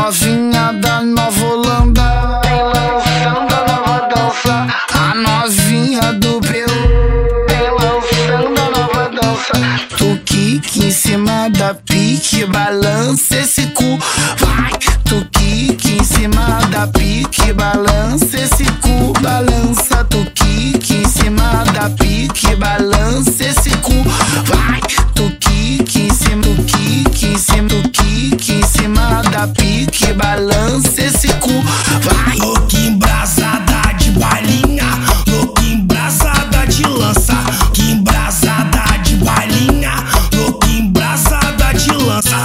novinha da Nova Holanda. Tem lançando a nova dança. A novinha do Peru. Tem lançando a nova dança. Tu kick em cima da pique Balança esse cu. Vai! Tu kick em cima da pique Balança esse cu. Balança tu kick em cima da pique Balança esse descer esse cu. Vai, embrasada de balinha, louca embrasada de lança, que embrasada de balinha, louca embrasada de lança.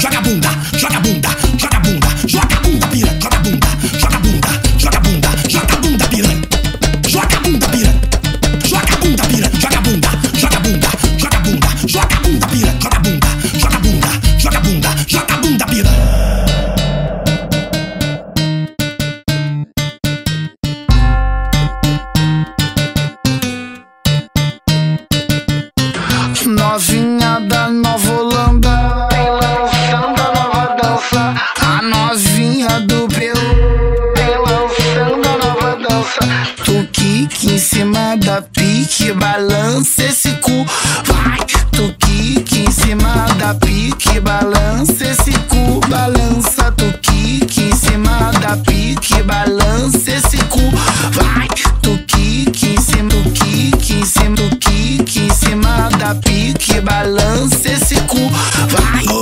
Joga bunda, joga bunda, joga bunda. pique em cima da pique, balança esse cu. Vai, tu quique em cima da pique, balança esse cu. Balança, tu quique em cima da pique, balança esse cu. Vai, tu quique em cima do quique, em cima do quique, em cima da pique, balança esse cu. Vai.